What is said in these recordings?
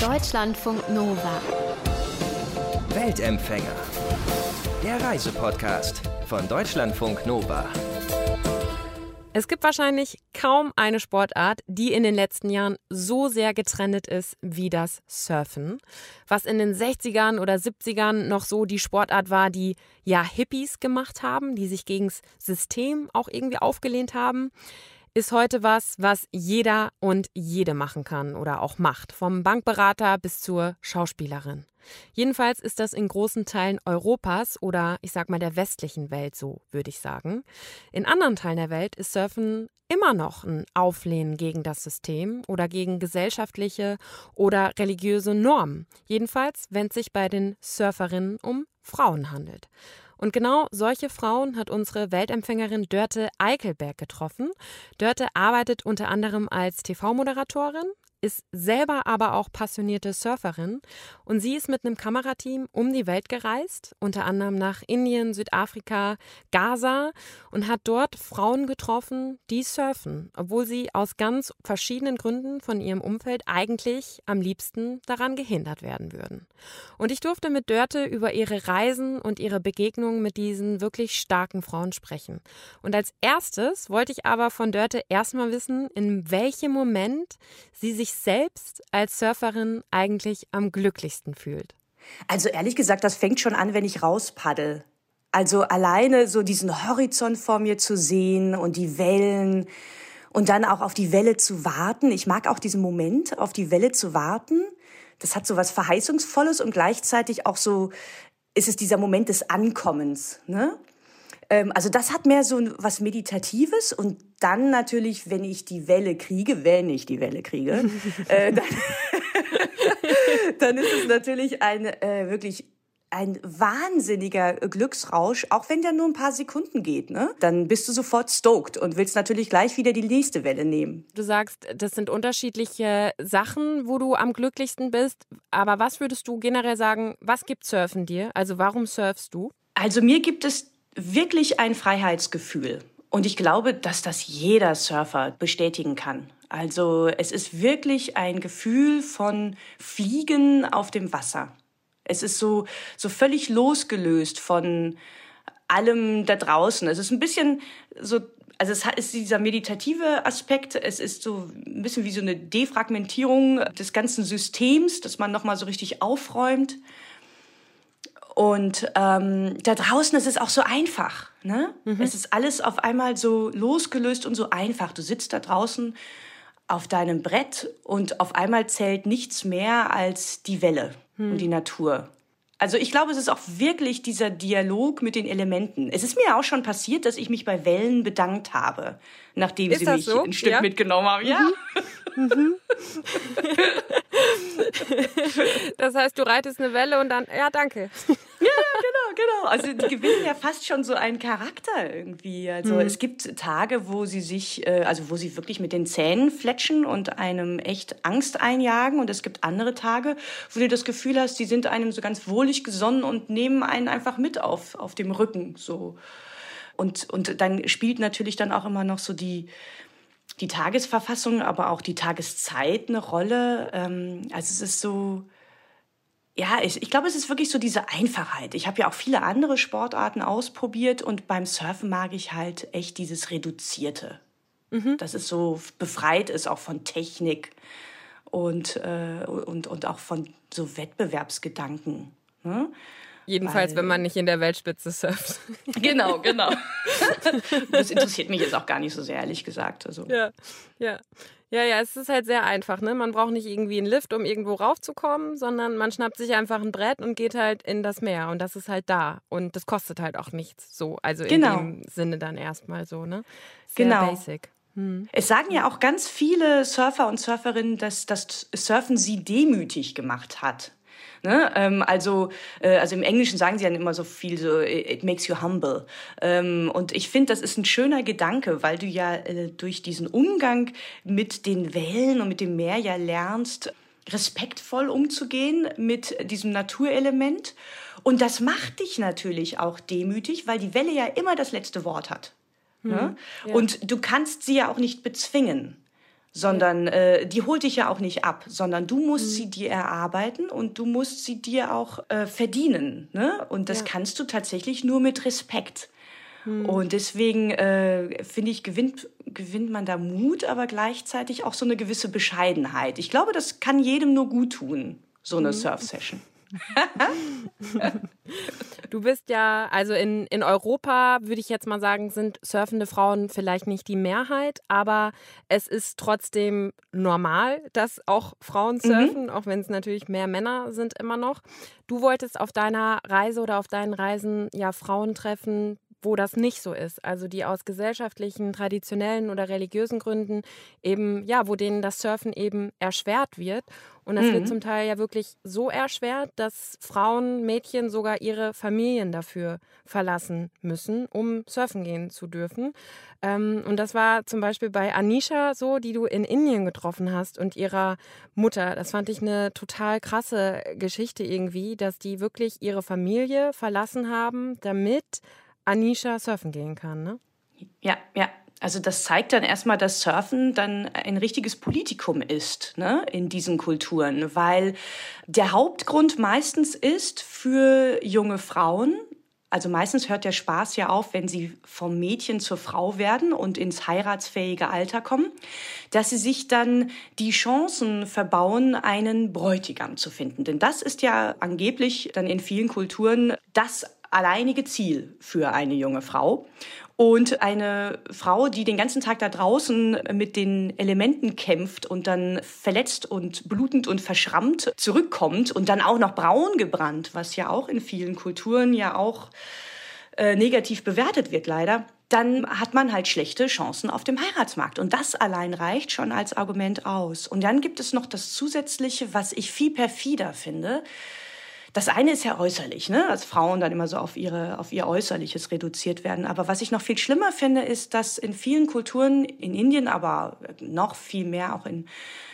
Deutschlandfunk Nova. Weltempfänger. Der Reisepodcast von Deutschlandfunk Nova. Es gibt wahrscheinlich kaum eine Sportart, die in den letzten Jahren so sehr getrennt ist wie das Surfen. Was in den 60ern oder 70ern noch so die Sportart war, die ja Hippies gemacht haben, die sich gegens System auch irgendwie aufgelehnt haben ist heute was, was jeder und jede machen kann oder auch macht, vom Bankberater bis zur Schauspielerin. Jedenfalls ist das in großen Teilen Europas oder ich sag mal der westlichen Welt so, würde ich sagen. In anderen Teilen der Welt ist Surfen immer noch ein Auflehnen gegen das System oder gegen gesellschaftliche oder religiöse Normen. Jedenfalls, wenn es sich bei den Surferinnen um Frauen handelt. Und genau solche Frauen hat unsere Weltempfängerin Dörte Eichelberg getroffen. Dörte arbeitet unter anderem als TV-Moderatorin, ist selber aber auch passionierte Surferin und sie ist mit einem Kamerateam um die Welt gereist, unter anderem nach Indien, Südafrika, Gaza und hat dort Frauen getroffen, die surfen, obwohl sie aus ganz verschiedenen Gründen von ihrem Umfeld eigentlich am liebsten daran gehindert werden würden. Und ich durfte mit Dörte über ihre Reisen und ihre Begegnungen mit diesen wirklich starken Frauen sprechen. Und als erstes wollte ich aber von Dörte erstmal wissen, in welchem Moment sie sich sich selbst als Surferin eigentlich am glücklichsten fühlt? Also ehrlich gesagt, das fängt schon an, wenn ich rauspaddel. Also alleine so diesen Horizont vor mir zu sehen und die Wellen und dann auch auf die Welle zu warten. Ich mag auch diesen Moment, auf die Welle zu warten. Das hat so was Verheißungsvolles und gleichzeitig auch so ist es dieser Moment des Ankommens. Ne? Ähm, also das hat mehr so was Meditatives und dann natürlich, wenn ich die Welle kriege, wenn ich die Welle kriege, äh, dann, dann ist es natürlich ein äh, wirklich ein wahnsinniger Glücksrausch, auch wenn der nur ein paar Sekunden geht, ne? Dann bist du sofort stoked und willst natürlich gleich wieder die nächste Welle nehmen. Du sagst, das sind unterschiedliche Sachen, wo du am glücklichsten bist. Aber was würdest du generell sagen, was gibt Surfen dir? Also warum surfst du? Also mir gibt es wirklich ein Freiheitsgefühl. Und ich glaube, dass das jeder Surfer bestätigen kann. Also es ist wirklich ein Gefühl von Fliegen auf dem Wasser. Es ist so, so völlig losgelöst von allem da draußen. Es ist ein bisschen so, also es ist dieser meditative Aspekt. Es ist so ein bisschen wie so eine Defragmentierung des ganzen Systems, dass man nochmal so richtig aufräumt. Und ähm, da draußen ist es auch so einfach. Ne? Mhm. Es ist alles auf einmal so losgelöst und so einfach. Du sitzt da draußen auf deinem Brett und auf einmal zählt nichts mehr als die Welle mhm. und die Natur. Also ich glaube, es ist auch wirklich dieser Dialog mit den Elementen. Es ist mir auch schon passiert, dass ich mich bei Wellen bedankt habe, nachdem ist sie mich so? ein Stück ja? mitgenommen haben. Ja. Mhm. Das heißt, du reitest eine Welle und dann, ja, danke. Ja, genau, genau. Also die gewinnen ja fast schon so einen Charakter irgendwie. Also mhm. es gibt Tage, wo sie sich, äh, also wo sie wirklich mit den Zähnen fletschen und einem echt Angst einjagen. Und es gibt andere Tage, wo du das Gefühl hast, die sind einem so ganz wohlig gesonnen und nehmen einen einfach mit auf, auf dem Rücken. So. Und, und dann spielt natürlich dann auch immer noch so die, die Tagesverfassung, aber auch die Tageszeit eine Rolle. Ähm, also es ist so, ja, ich, ich glaube, es ist wirklich so diese Einfachheit. Ich habe ja auch viele andere Sportarten ausprobiert und beim Surfen mag ich halt echt dieses Reduzierte. Mhm. Dass es so befreit ist auch von Technik und, äh, und, und auch von so Wettbewerbsgedanken. Ne? Jedenfalls, Weil, wenn man nicht in der Weltspitze surft. Genau, genau. das interessiert mich jetzt auch gar nicht so sehr, ehrlich gesagt. Also. Ja, ja. Ja, ja, es ist halt sehr einfach, ne? Man braucht nicht irgendwie einen Lift, um irgendwo raufzukommen, sondern man schnappt sich einfach ein Brett und geht halt in das Meer und das ist halt da und das kostet halt auch nichts so, also genau. in dem Sinne dann erstmal so, ne? Sehr genau. basic. Hm. Es sagen ja auch ganz viele Surfer und Surferinnen, dass das Surfen sie demütig gemacht hat. Ne? Ähm, also, äh, also im Englischen sagen sie dann immer so viel so, it makes you humble. Ähm, und ich finde, das ist ein schöner Gedanke, weil du ja äh, durch diesen Umgang mit den Wellen und mit dem Meer ja lernst, respektvoll umzugehen mit diesem Naturelement. Und das macht dich natürlich auch demütig, weil die Welle ja immer das letzte Wort hat. Hm, ne? ja. Und du kannst sie ja auch nicht bezwingen. Sondern äh, die holt dich ja auch nicht ab, sondern du musst mhm. sie dir erarbeiten und du musst sie dir auch äh, verdienen. Ne? Und das ja. kannst du tatsächlich nur mit Respekt. Mhm. Und deswegen äh, finde ich, gewinnt, gewinnt man da Mut, aber gleichzeitig auch so eine gewisse Bescheidenheit. Ich glaube, das kann jedem nur gut tun, so eine mhm. Surf-Session. du bist ja, also in, in Europa würde ich jetzt mal sagen, sind surfende Frauen vielleicht nicht die Mehrheit, aber es ist trotzdem normal, dass auch Frauen mhm. surfen, mhm. auch wenn es natürlich mehr Männer sind immer noch. Du wolltest auf deiner Reise oder auf deinen Reisen ja Frauen treffen, wo das nicht so ist. Also die aus gesellschaftlichen, traditionellen oder religiösen Gründen eben, ja, wo denen das Surfen eben erschwert wird. Und das mhm. wird zum Teil ja wirklich so erschwert, dass Frauen, Mädchen sogar ihre Familien dafür verlassen müssen, um surfen gehen zu dürfen. Ähm, und das war zum Beispiel bei Anisha so, die du in Indien getroffen hast und ihrer Mutter. Das fand ich eine total krasse Geschichte irgendwie, dass die wirklich ihre Familie verlassen haben, damit Anisha surfen gehen kann, ne? Ja, ja. Also das zeigt dann erstmal, dass Surfen dann ein richtiges Politikum ist ne, in diesen Kulturen, weil der Hauptgrund meistens ist für junge Frauen, also meistens hört der Spaß ja auf, wenn sie vom Mädchen zur Frau werden und ins heiratsfähige Alter kommen, dass sie sich dann die Chancen verbauen, einen Bräutigam zu finden. Denn das ist ja angeblich dann in vielen Kulturen das alleinige Ziel für eine junge Frau. Und eine Frau, die den ganzen Tag da draußen mit den Elementen kämpft und dann verletzt und blutend und verschrammt zurückkommt und dann auch noch braun gebrannt, was ja auch in vielen Kulturen ja auch äh, negativ bewertet wird leider, dann hat man halt schlechte Chancen auf dem Heiratsmarkt. Und das allein reicht schon als Argument aus. Und dann gibt es noch das Zusätzliche, was ich viel perfider finde. Das eine ist ja äußerlich, ne? dass Frauen dann immer so auf, ihre, auf ihr Äußerliches reduziert werden. Aber was ich noch viel schlimmer finde, ist, dass in vielen Kulturen, in Indien, aber noch viel mehr auch in,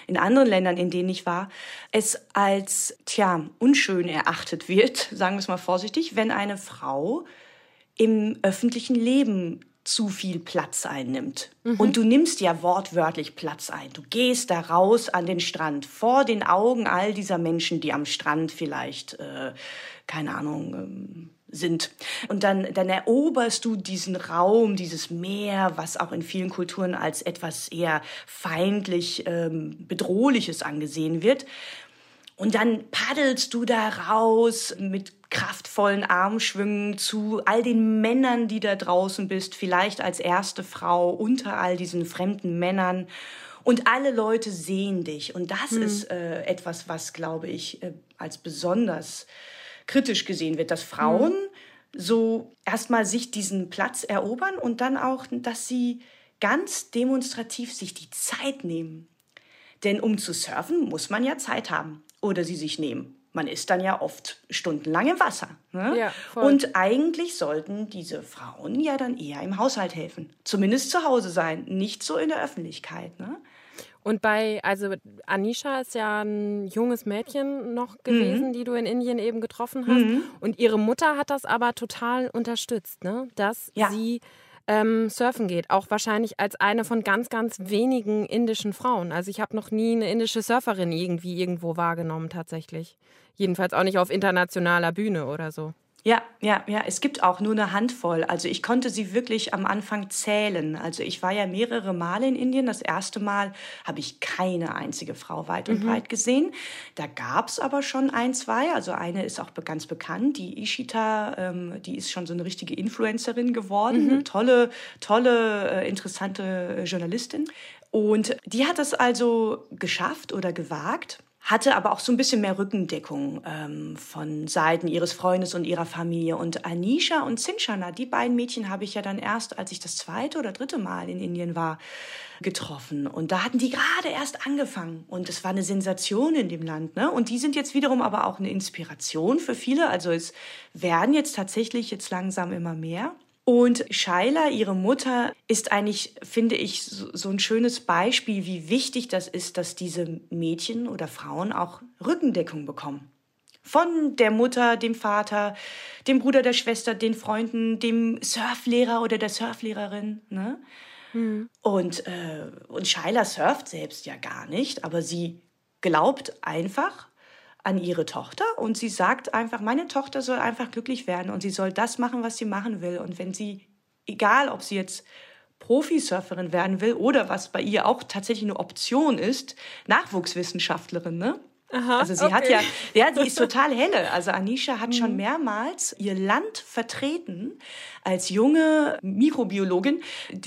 in anderen Ländern, in denen ich war, es als, tja, unschön erachtet wird, sagen wir es mal vorsichtig, wenn eine Frau im öffentlichen Leben zu viel Platz einnimmt. Mhm. Und du nimmst ja wortwörtlich Platz ein. Du gehst da raus an den Strand, vor den Augen all dieser Menschen, die am Strand vielleicht, äh, keine Ahnung, ähm, sind. Und dann, dann eroberst du diesen Raum, dieses Meer, was auch in vielen Kulturen als etwas eher feindlich, ähm, bedrohliches angesehen wird. Und dann paddelst du da raus mit kraftvollen Armschwüngen zu all den Männern, die da draußen bist, vielleicht als erste Frau unter all diesen fremden Männern. Und alle Leute sehen dich. Und das hm. ist äh, etwas, was, glaube ich, äh, als besonders kritisch gesehen wird, dass Frauen hm. so erstmal sich diesen Platz erobern und dann auch, dass sie ganz demonstrativ sich die Zeit nehmen. Denn um zu surfen, muss man ja Zeit haben oder sie sich nehmen man ist dann ja oft stundenlang im Wasser. Ne? Ja, und eigentlich sollten diese Frauen ja dann eher im Haushalt helfen. Zumindest zu Hause sein, nicht so in der Öffentlichkeit. Ne? Und bei, also Anisha ist ja ein junges Mädchen noch gewesen, mhm. die du in Indien eben getroffen hast. Mhm. Und ihre Mutter hat das aber total unterstützt, ne? dass ja. sie ähm, surfen geht. Auch wahrscheinlich als eine von ganz, ganz wenigen indischen Frauen. Also ich habe noch nie eine indische Surferin irgendwie irgendwo wahrgenommen tatsächlich. Jedenfalls auch nicht auf internationaler Bühne oder so. Ja, ja, ja. Es gibt auch nur eine Handvoll. Also ich konnte sie wirklich am Anfang zählen. Also ich war ja mehrere Male in Indien. Das erste Mal habe ich keine einzige Frau weit und mhm. breit gesehen. Da gab es aber schon ein, zwei. Also eine ist auch ganz bekannt, die Ishita. Ähm, die ist schon so eine richtige Influencerin geworden. Mhm. Eine tolle, tolle, äh, interessante Journalistin. Und die hat es also geschafft oder gewagt hatte aber auch so ein bisschen mehr Rückendeckung ähm, von Seiten ihres Freundes und ihrer Familie. Und Anisha und Sinchana, die beiden Mädchen habe ich ja dann erst, als ich das zweite oder dritte Mal in Indien war, getroffen. Und da hatten die gerade erst angefangen. Und es war eine Sensation in dem Land. Ne? Und die sind jetzt wiederum aber auch eine Inspiration für viele. Also es werden jetzt tatsächlich jetzt langsam immer mehr. Und Shaila, ihre Mutter, ist eigentlich, finde ich, so ein schönes Beispiel, wie wichtig das ist, dass diese Mädchen oder Frauen auch Rückendeckung bekommen. Von der Mutter, dem Vater, dem Bruder, der Schwester, den Freunden, dem Surflehrer oder der Surflehrerin. Ne? Mhm. Und, äh, und Shyla surft selbst ja gar nicht, aber sie glaubt einfach an ihre Tochter und sie sagt einfach, meine Tochter soll einfach glücklich werden und sie soll das machen, was sie machen will. Und wenn sie, egal ob sie jetzt Profisurferin werden will oder was bei ihr auch tatsächlich eine Option ist, Nachwuchswissenschaftlerin, ne? Aha, also sie okay. hat ja, ja, sie ist total helle. Also Anisha hat mhm. schon mehrmals ihr Land vertreten als junge Mikrobiologin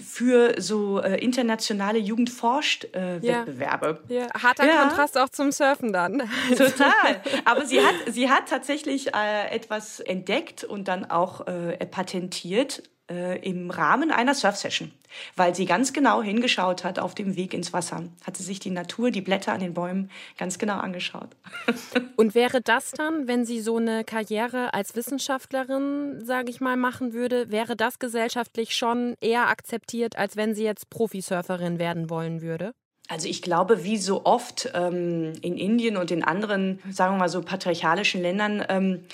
für so äh, internationale Jugendforscht-Wettbewerbe. Äh, ja. ja. harter ja. Kontrast auch zum Surfen dann. Total. Aber sie hat, sie hat tatsächlich äh, etwas entdeckt und dann auch äh, patentiert äh, im Rahmen einer Surf-Session, weil sie ganz genau hingeschaut hat auf dem Weg ins Wasser. Hat sie sich die Natur, die Blätter an den Bäumen ganz genau angeschaut. Und wäre das dann, wenn sie so eine Karriere als Wissenschaftlerin, sage ich mal, machen würde, wäre das gesellschaftlich schon eher akzeptiert, als wenn sie jetzt Profisurferin werden wollen würde? Also ich glaube, wie so oft ähm, in Indien und in anderen, sagen wir mal so patriarchalischen Ländern, ähm,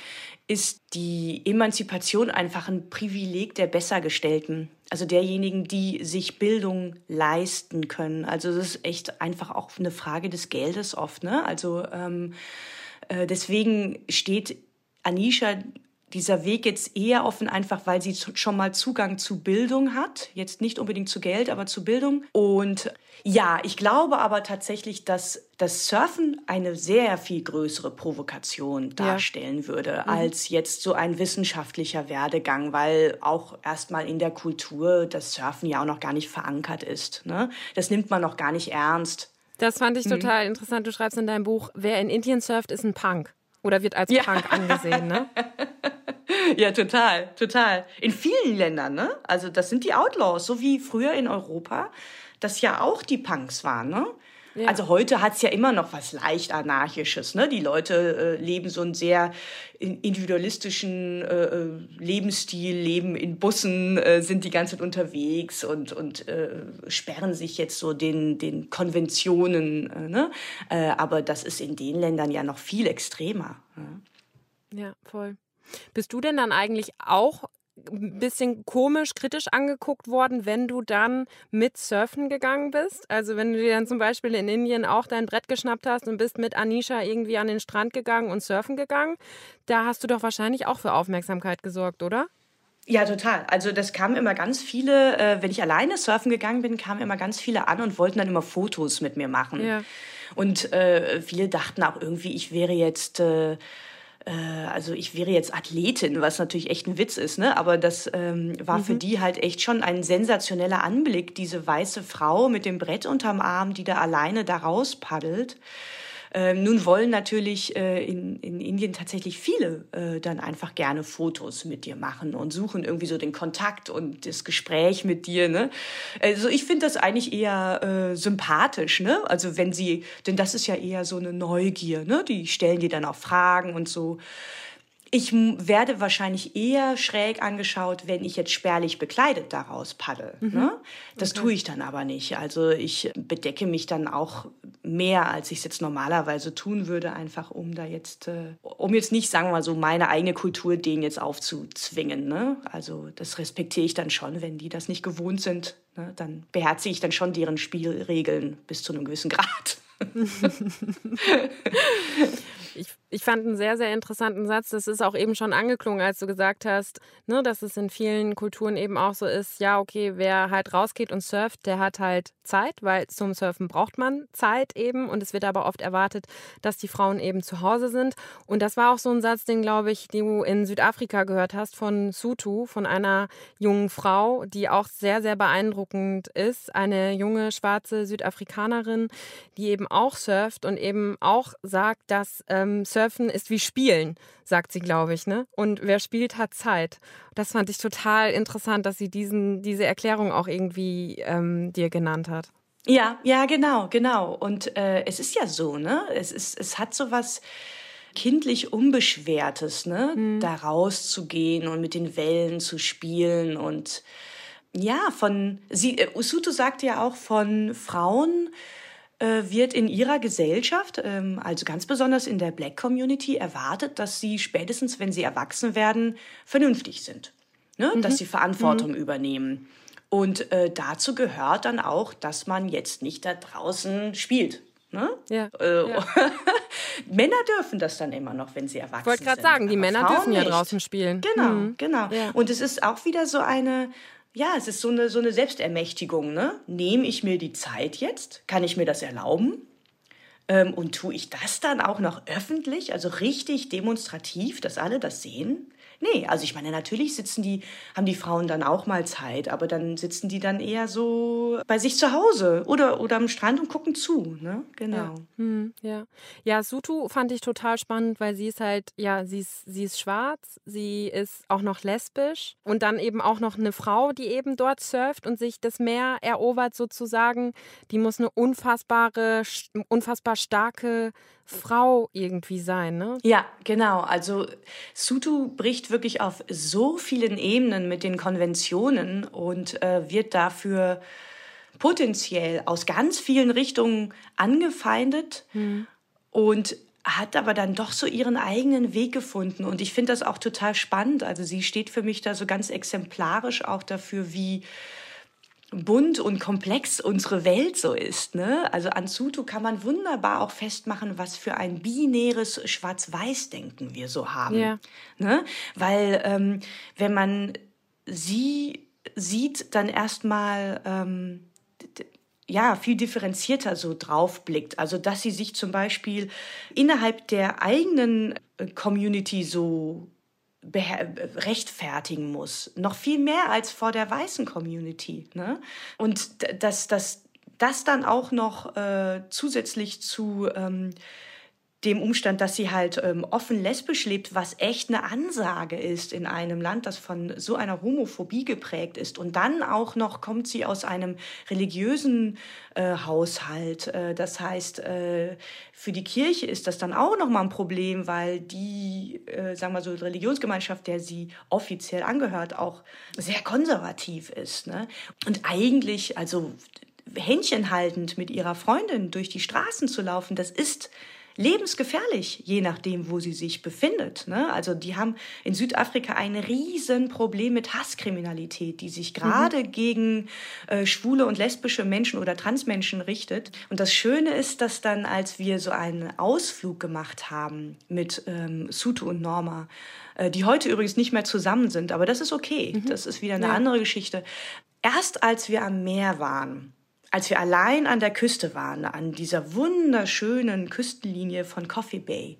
ist die Emanzipation einfach ein Privileg der Bessergestellten, also derjenigen, die sich Bildung leisten können. Also das ist echt einfach auch eine Frage des Geldes oft. Ne? Also ähm, äh, deswegen steht Anisha dieser Weg jetzt eher offen, einfach weil sie schon mal Zugang zu Bildung hat. Jetzt nicht unbedingt zu Geld, aber zu Bildung. Und ja, ich glaube aber tatsächlich, dass das Surfen eine sehr viel größere Provokation darstellen ja. würde, mhm. als jetzt so ein wissenschaftlicher Werdegang, weil auch erstmal in der Kultur das Surfen ja auch noch gar nicht verankert ist. Ne? Das nimmt man noch gar nicht ernst. Das fand ich mhm. total mhm. interessant. Du schreibst in deinem Buch, wer in Indien surft, ist ein Punk. Oder wird als ja. Punk angesehen, ne? ja, total, total. In vielen Ländern, ne? Also das sind die Outlaws, so wie früher in Europa, das ja auch die Punks waren, ne? Ja. Also heute hat's ja immer noch was leicht anarchisches. Ne? Die Leute äh, leben so einen sehr individualistischen äh, äh, Lebensstil, leben in Bussen, äh, sind die ganze Zeit unterwegs und, und äh, sperren sich jetzt so den, den Konventionen. Äh, ne? Aber das ist in den Ländern ja noch viel extremer. Ne? Ja, voll. Bist du denn dann eigentlich auch ein bisschen komisch, kritisch angeguckt worden, wenn du dann mit surfen gegangen bist? Also wenn du dir dann zum Beispiel in Indien auch dein Brett geschnappt hast und bist mit Anisha irgendwie an den Strand gegangen und surfen gegangen, da hast du doch wahrscheinlich auch für Aufmerksamkeit gesorgt, oder? Ja, total. Also das kamen immer ganz viele, äh, wenn ich alleine surfen gegangen bin, kamen immer ganz viele an und wollten dann immer Fotos mit mir machen. Ja. Und äh, viele dachten auch irgendwie, ich wäre jetzt... Äh, also ich wäre jetzt Athletin, was natürlich echt ein Witz ist, ne? Aber das ähm, war mhm. für die halt echt schon ein sensationeller Anblick, diese weiße Frau mit dem Brett unterm Arm, die da alleine da raus paddelt. Ähm, nun wollen natürlich äh, in, in Indien tatsächlich viele äh, dann einfach gerne Fotos mit dir machen und suchen irgendwie so den Kontakt und das Gespräch mit dir. Ne? Also ich finde das eigentlich eher äh, sympathisch, ne? Also wenn sie, denn das ist ja eher so eine Neugier, ne? Die stellen dir dann auch Fragen und so. Ich werde wahrscheinlich eher schräg angeschaut, wenn ich jetzt spärlich bekleidet daraus paddel. Mhm. Ne? Das okay. tue ich dann aber nicht. Also ich bedecke mich dann auch mehr, als ich es jetzt normalerweise tun würde, einfach um da jetzt, äh, um jetzt nicht, sagen wir mal so, meine eigene Kultur denen jetzt aufzuzwingen. Ne? Also das respektiere ich dann schon, wenn die das nicht gewohnt sind. Ne? Dann beherzige ich dann schon deren Spielregeln bis zu einem gewissen Grad. ich, ich fand einen sehr, sehr interessanten Satz. Das ist auch eben schon angeklungen, als du gesagt hast, ne, dass es in vielen Kulturen eben auch so ist, ja, okay, wer halt rausgeht und surft, der hat halt Zeit, weil zum Surfen braucht man Zeit eben. Und es wird aber oft erwartet, dass die Frauen eben zu Hause sind. Und das war auch so ein Satz, den, glaube ich, du in Südafrika gehört hast von Sutu, von einer jungen Frau, die auch sehr, sehr beeindruckend ist. Eine junge schwarze Südafrikanerin, die eben auch surft und eben auch sagt, dass ähm, Surfen ist wie Spielen, sagt sie, glaube ich. Ne? Und wer spielt, hat Zeit. Das fand ich total interessant, dass sie diesen, diese Erklärung auch irgendwie ähm, dir genannt hat. Ja, ja, genau, genau. Und äh, es ist ja so, ne? Es, ist, es hat so was kindlich Unbeschwertes, ne? Mhm. Da rauszugehen und mit den Wellen zu spielen und ja, von sie, äh, Usuto sagt ja auch von Frauen, wird in ihrer Gesellschaft, ähm, also ganz besonders in der Black Community, erwartet, dass sie spätestens, wenn sie erwachsen werden, vernünftig sind. Ne? Mhm. Dass sie Verantwortung mhm. übernehmen. Und äh, dazu gehört dann auch, dass man jetzt nicht da draußen spielt. Ne? Ja. Äh, ja. Männer dürfen das dann immer noch, wenn sie erwachsen sind. Ich wollte gerade sagen, die Männer Frauen dürfen ja draußen spielen. Genau, mhm. genau. Ja. Und es ist auch wieder so eine, ja, es ist so eine, so eine Selbstermächtigung. Ne? Nehme ich mir die Zeit jetzt? Kann ich mir das erlauben? Ähm, und tue ich das dann auch noch öffentlich, also richtig demonstrativ, dass alle das sehen? Nee, also ich meine, natürlich sitzen die, haben die Frauen dann auch mal Zeit, aber dann sitzen die dann eher so bei sich zu Hause oder, oder am Strand und gucken zu, ne? Genau. Ja. Hm, ja. ja, Sutu fand ich total spannend, weil sie ist halt, ja, sie ist, sie ist schwarz, sie ist auch noch lesbisch und dann eben auch noch eine Frau, die eben dort surft und sich das Meer erobert sozusagen. Die muss eine unfassbare, unfassbar starke Frau irgendwie sein, ne? Ja, genau. Also Sutu bricht wirklich auf so vielen Ebenen mit den Konventionen und äh, wird dafür potenziell aus ganz vielen Richtungen angefeindet hm. und hat aber dann doch so ihren eigenen Weg gefunden. Und ich finde das auch total spannend. Also sie steht für mich da so ganz exemplarisch auch dafür, wie bunt und komplex unsere Welt so ist. Ne? Also an Sutu kann man wunderbar auch festmachen, was für ein binäres Schwarz-Weiß-Denken wir so haben. Ja. Ne? Weil ähm, wenn man sie sieht, dann erstmal ähm, ja, viel differenzierter so drauf blickt. Also, dass sie sich zum Beispiel innerhalb der eigenen äh, Community so rechtfertigen muss. Noch viel mehr als vor der weißen Community. Ne? Und dass das, das dann auch noch äh, zusätzlich zu ähm, dem Umstand, dass sie halt ähm, offen lesbisch lebt, was echt eine Ansage ist in einem Land, das von so einer Homophobie geprägt ist. Und dann auch noch kommt sie aus einem religiösen äh, Haushalt. Äh, das heißt, äh, für die Kirche ist das dann auch nochmal ein Problem, weil die, äh, sagen wir so, Religionsgemeinschaft, der sie offiziell angehört, auch sehr konservativ ist. Ne? Und eigentlich, also händchenhaltend mit ihrer Freundin durch die Straßen zu laufen, das ist lebensgefährlich, je nachdem, wo sie sich befindet. Ne? Also die haben in Südafrika ein Riesenproblem mit Hasskriminalität, die sich gerade mhm. gegen äh, schwule und lesbische Menschen oder Transmenschen richtet. Und das Schöne ist, dass dann, als wir so einen Ausflug gemacht haben mit ähm, Sutu und Norma, äh, die heute übrigens nicht mehr zusammen sind, aber das ist okay, mhm. das ist wieder eine ja. andere Geschichte. Erst als wir am Meer waren, als wir allein an der Küste waren, an dieser wunderschönen Küstenlinie von Coffee Bay,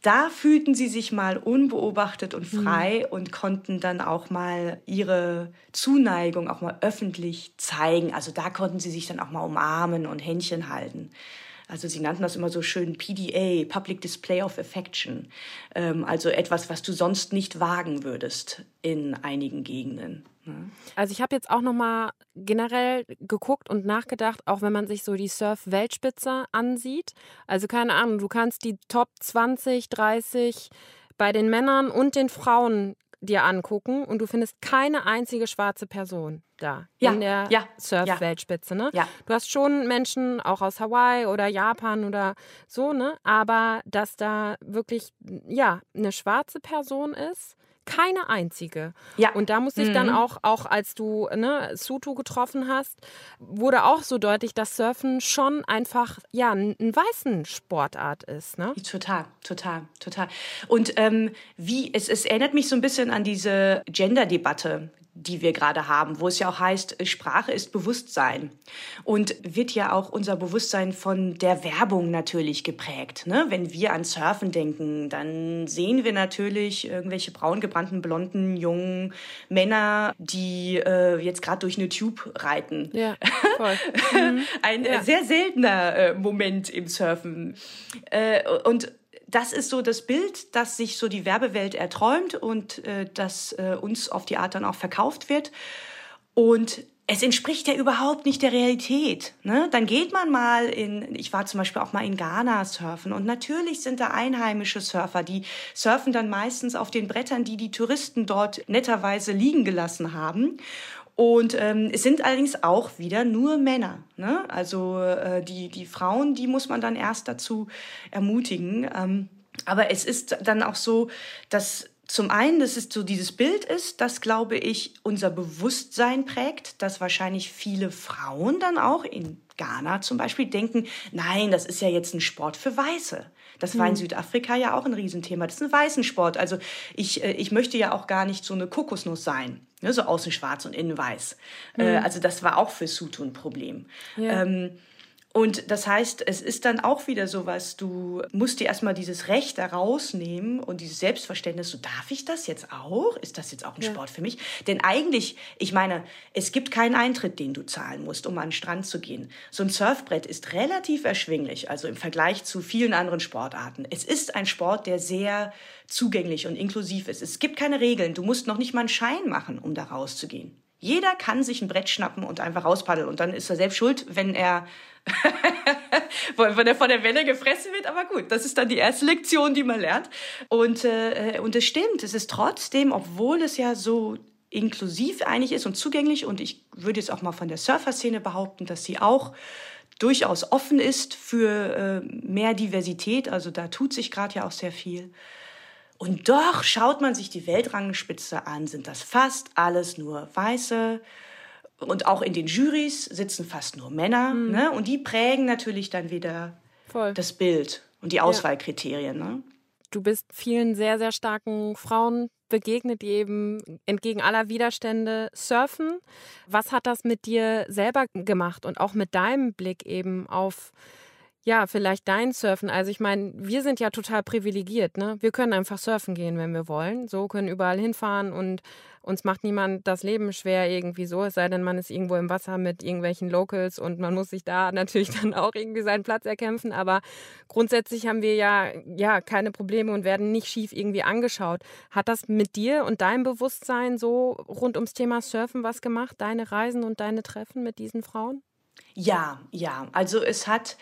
da fühlten sie sich mal unbeobachtet und hm. frei mhm. und konnten dann auch mal ihre Zuneigung auch mal öffentlich zeigen. Also da konnten sie sich dann auch mal umarmen und Händchen halten. Also sie nannten das immer so schön PDA, Public Display of Affection. Ähm, also etwas, was du sonst nicht wagen würdest in einigen Gegenden. Ne? Also ich habe jetzt auch noch mal generell geguckt und nachgedacht, auch wenn man sich so die Surf-Weltspitze ansieht. Also keine Ahnung, du kannst die Top 20, 30 bei den Männern und den Frauen dir angucken und du findest keine einzige schwarze Person da ja, in der ja, Surf-Weltspitze. Ne? Ja. Du hast schon Menschen auch aus Hawaii oder Japan oder so, ne? Aber dass da wirklich ja eine schwarze Person ist, keine einzige. Ja. Und da muss ich mhm. dann auch, auch als du ne, Sutu getroffen hast, wurde auch so deutlich, dass Surfen schon einfach ja ein, ein weißen Sportart ist. Ne? Total, total, total. Und ähm, wie es, es erinnert mich so ein bisschen an diese Gender-Debatte, die wir gerade haben, wo es ja auch heißt, Sprache ist Bewusstsein und wird ja auch unser Bewusstsein von der Werbung natürlich geprägt. Ne? Wenn wir an Surfen denken, dann sehen wir natürlich irgendwelche braungebrannten, blonden, jungen Männer, die äh, jetzt gerade durch eine Tube reiten. Ja, voll. Mhm. Ein ja. sehr seltener äh, Moment im Surfen. Äh, und das ist so das Bild, das sich so die Werbewelt erträumt und äh, das äh, uns auf die Art dann auch verkauft wird. Und es entspricht ja überhaupt nicht der Realität. Ne? Dann geht man mal in, ich war zum Beispiel auch mal in Ghana surfen und natürlich sind da einheimische Surfer, die surfen dann meistens auf den Brettern, die die Touristen dort netterweise liegen gelassen haben. Und ähm, es sind allerdings auch wieder nur Männer. Ne? Also äh, die, die Frauen, die muss man dann erst dazu ermutigen. Ähm, aber es ist dann auch so, dass zum einen, dass es so dieses Bild ist, das, glaube ich, unser Bewusstsein prägt, dass wahrscheinlich viele Frauen dann auch in Ghana zum Beispiel denken, nein, das ist ja jetzt ein Sport für Weiße. Das war in hm. Südafrika ja auch ein Riesenthema. Das ist ein weißen Sport. Also ich, äh, ich möchte ja auch gar nicht so eine Kokosnuss sein. Ne, so außen schwarz und innen weiß. Mhm. Äh, also das war auch für Sutu ein Problem. Ja. Ähm, und das heißt, es ist dann auch wieder so was, du musst dir erstmal dieses Recht da rausnehmen und dieses Selbstverständnis, so darf ich das jetzt auch? Ist das jetzt auch ein ja. Sport für mich? Denn eigentlich, ich meine, es gibt keinen Eintritt, den du zahlen musst, um an den Strand zu gehen. So ein Surfbrett ist relativ erschwinglich, also im Vergleich zu vielen anderen Sportarten. Es ist ein Sport, der sehr zugänglich und inklusiv ist. Es gibt keine Regeln. Du musst noch nicht mal einen Schein machen, um da rauszugehen. Jeder kann sich ein Brett schnappen und einfach rauspaddeln. Und dann ist er selbst schuld, wenn er wenn er von der Welle gefressen wird. Aber gut, das ist dann die erste Lektion, die man lernt. Und, äh, und es stimmt, es ist trotzdem, obwohl es ja so inklusiv eigentlich ist und zugänglich, und ich würde jetzt auch mal von der Surfer-Szene behaupten, dass sie auch durchaus offen ist für äh, mehr Diversität. Also da tut sich gerade ja auch sehr viel. Und doch schaut man sich die Weltrangenspitze an, sind das fast alles nur Weiße, und auch in den Juries sitzen fast nur Männer. Mhm. Ne? Und die prägen natürlich dann wieder Voll. das Bild und die Auswahlkriterien. Ja. Ne? Du bist vielen sehr, sehr starken Frauen begegnet, die eben entgegen aller Widerstände surfen. Was hat das mit dir selber gemacht und auch mit deinem Blick eben auf ja, vielleicht dein Surfen. Also ich meine, wir sind ja total privilegiert, ne? Wir können einfach surfen gehen, wenn wir wollen. So können überall hinfahren und uns macht niemand das Leben schwer irgendwie so, es sei denn, man ist irgendwo im Wasser mit irgendwelchen Locals und man muss sich da natürlich dann auch irgendwie seinen Platz erkämpfen. Aber grundsätzlich haben wir ja, ja keine Probleme und werden nicht schief irgendwie angeschaut. Hat das mit dir und deinem Bewusstsein so rund ums Thema Surfen was gemacht? Deine Reisen und deine Treffen mit diesen Frauen? Ja, ja. Also es hat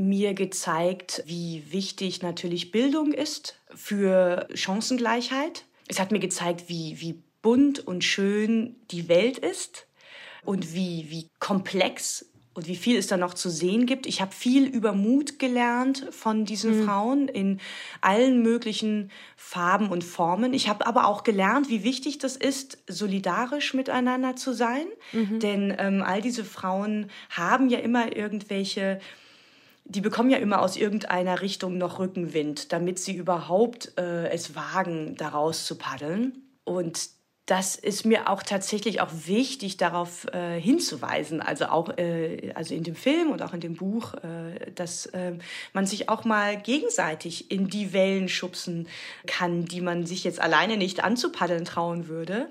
mir gezeigt, wie wichtig natürlich Bildung ist für Chancengleichheit. Es hat mir gezeigt, wie, wie bunt und schön die Welt ist und wie, wie komplex und wie viel es da noch zu sehen gibt. Ich habe viel über Mut gelernt von diesen mhm. Frauen in allen möglichen Farben und Formen. Ich habe aber auch gelernt, wie wichtig das ist, solidarisch miteinander zu sein. Mhm. Denn ähm, all diese Frauen haben ja immer irgendwelche die bekommen ja immer aus irgendeiner Richtung noch Rückenwind, damit sie überhaupt äh, es wagen, daraus zu paddeln. Und das ist mir auch tatsächlich auch wichtig, darauf äh, hinzuweisen, also auch äh, also in dem Film und auch in dem Buch, äh, dass äh, man sich auch mal gegenseitig in die Wellen schubsen kann, die man sich jetzt alleine nicht anzupaddeln trauen würde.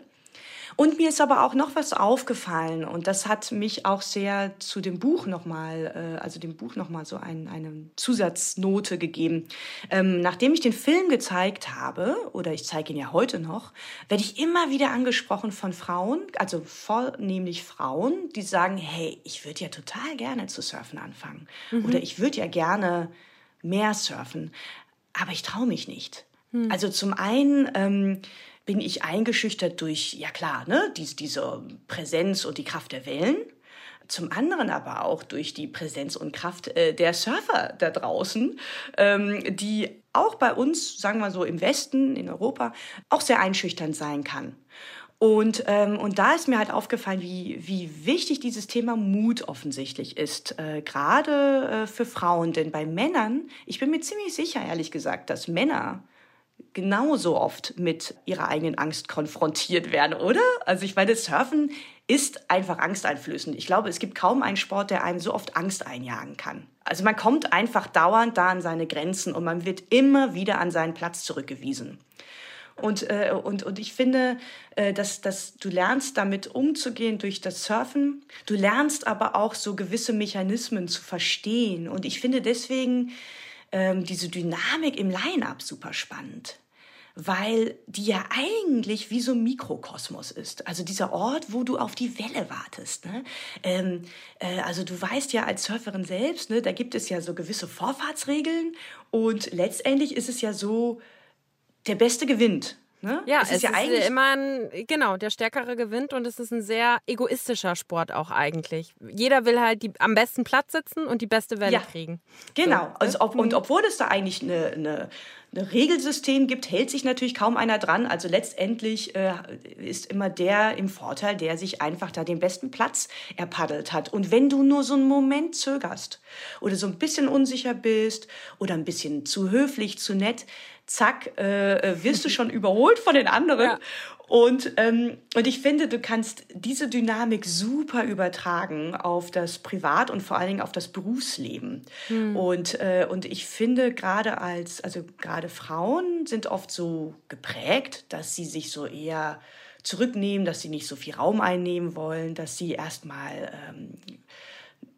Und mir ist aber auch noch was aufgefallen und das hat mich auch sehr zu dem Buch nochmal, äh, also dem Buch nochmal so ein, eine Zusatznote gegeben. Ähm, nachdem ich den Film gezeigt habe, oder ich zeige ihn ja heute noch, werde ich immer wieder angesprochen von Frauen, also vornehmlich Frauen, die sagen, hey, ich würde ja total gerne zu surfen anfangen. Mhm. Oder ich würde ja gerne mehr surfen, aber ich traue mich nicht. Mhm. Also zum einen, ähm, bin ich eingeschüchtert durch, ja klar, ne, diese, diese Präsenz und die Kraft der Wellen. Zum anderen aber auch durch die Präsenz und Kraft äh, der Surfer da draußen, ähm, die auch bei uns, sagen wir so im Westen, in Europa, auch sehr einschüchternd sein kann. Und, ähm, und da ist mir halt aufgefallen, wie, wie wichtig dieses Thema Mut offensichtlich ist, äh, gerade äh, für Frauen. Denn bei Männern, ich bin mir ziemlich sicher, ehrlich gesagt, dass Männer genauso oft mit ihrer eigenen Angst konfrontiert werden, oder? Also ich meine, Surfen ist einfach angsteinflößend. Ich glaube, es gibt kaum einen Sport, der einem so oft Angst einjagen kann. Also man kommt einfach dauernd da an seine Grenzen und man wird immer wieder an seinen Platz zurückgewiesen. Und, äh, und, und ich finde, äh, dass, dass du lernst damit umzugehen durch das Surfen. Du lernst aber auch so gewisse Mechanismen zu verstehen. Und ich finde deswegen ähm, diese Dynamik im Line-up super spannend weil die ja eigentlich wie so ein Mikrokosmos ist. Also dieser Ort, wo du auf die Welle wartest. Ne? Ähm, äh, also du weißt ja als Surferin selbst, ne, da gibt es ja so gewisse Vorfahrtsregeln und letztendlich ist es ja so, der Beste gewinnt. Ne? Ja, es, es ist, ja eigentlich immer ein, genau, der Stärkere gewinnt und es ist ein sehr egoistischer Sport auch eigentlich. Jeder will halt die, am besten Platz sitzen und die beste Welle ja, kriegen. Genau, so, also ob, und obwohl es da eigentlich eine, eine, ein Regelsystem gibt, hält sich natürlich kaum einer dran. Also letztendlich äh, ist immer der im Vorteil, der sich einfach da den besten Platz erpaddelt hat. Und wenn du nur so einen Moment zögerst oder so ein bisschen unsicher bist oder ein bisschen zu höflich, zu nett, zack, äh, wirst du schon überholt von den anderen. Ja. Und, ähm, und ich finde, du kannst diese Dynamik super übertragen auf das Privat- und vor allen Dingen auf das Berufsleben. Hm. Und, äh, und ich finde, gerade als, also gerade Frauen sind oft so geprägt, dass sie sich so eher zurücknehmen, dass sie nicht so viel Raum einnehmen wollen, dass sie erstmal ähm,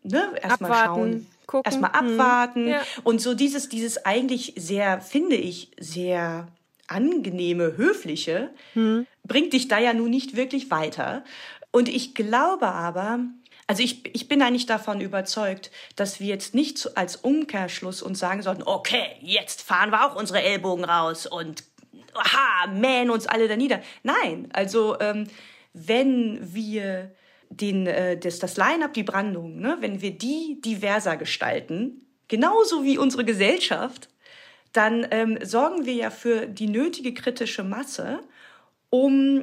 ne, erstmal schauen, erstmal hm. abwarten. Hm. Ja. Und so dieses, dieses eigentlich sehr, finde ich, sehr angenehme, höfliche, hm. Bringt dich da ja nun nicht wirklich weiter. Und ich glaube aber, also ich, ich bin eigentlich davon überzeugt, dass wir jetzt nicht als Umkehrschluss uns sagen sollten, okay, jetzt fahren wir auch unsere Ellbogen raus und aha, mähen uns alle da nieder. Nein, also ähm, wenn wir den, äh, das, das Line-up, die Brandung, ne, wenn wir die diverser gestalten, genauso wie unsere Gesellschaft, dann ähm, sorgen wir ja für die nötige kritische Masse, um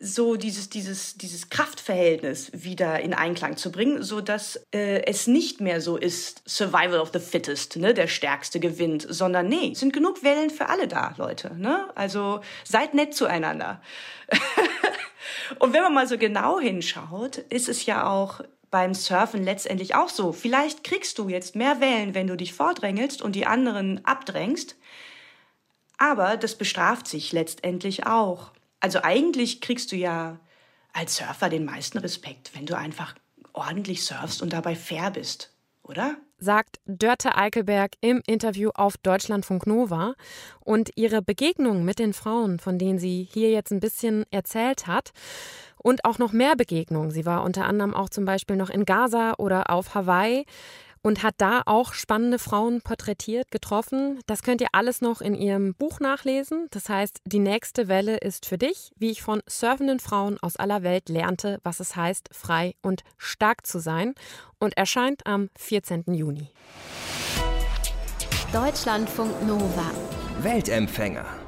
so dieses, dieses, dieses Kraftverhältnis wieder in Einklang zu bringen, so dass äh, es nicht mehr so ist, Survival of the Fittest, ne, der Stärkste gewinnt, sondern nee, sind genug Wellen für alle da, Leute, ne? Also seid nett zueinander. Und wenn man mal so genau hinschaut, ist es ja auch beim Surfen letztendlich auch so. Vielleicht kriegst du jetzt mehr Wellen, wenn du dich vordrängelst und die anderen abdrängst. Aber das bestraft sich letztendlich auch. Also eigentlich kriegst du ja als Surfer den meisten Respekt, wenn du einfach ordentlich surfst und dabei fair bist, oder? sagt Dörte Eickelberg im Interview auf Deutschlandfunk Nova. Und ihre Begegnung mit den Frauen, von denen sie hier jetzt ein bisschen erzählt hat, und auch noch mehr Begegnungen. Sie war unter anderem auch zum Beispiel noch in Gaza oder auf Hawaii und hat da auch spannende Frauen porträtiert, getroffen. Das könnt ihr alles noch in ihrem Buch nachlesen. Das heißt, die nächste Welle ist für dich, wie ich von surfenden Frauen aus aller Welt lernte, was es heißt, frei und stark zu sein und erscheint am 14. Juni. Deutschlandfunk Nova. Weltempfänger.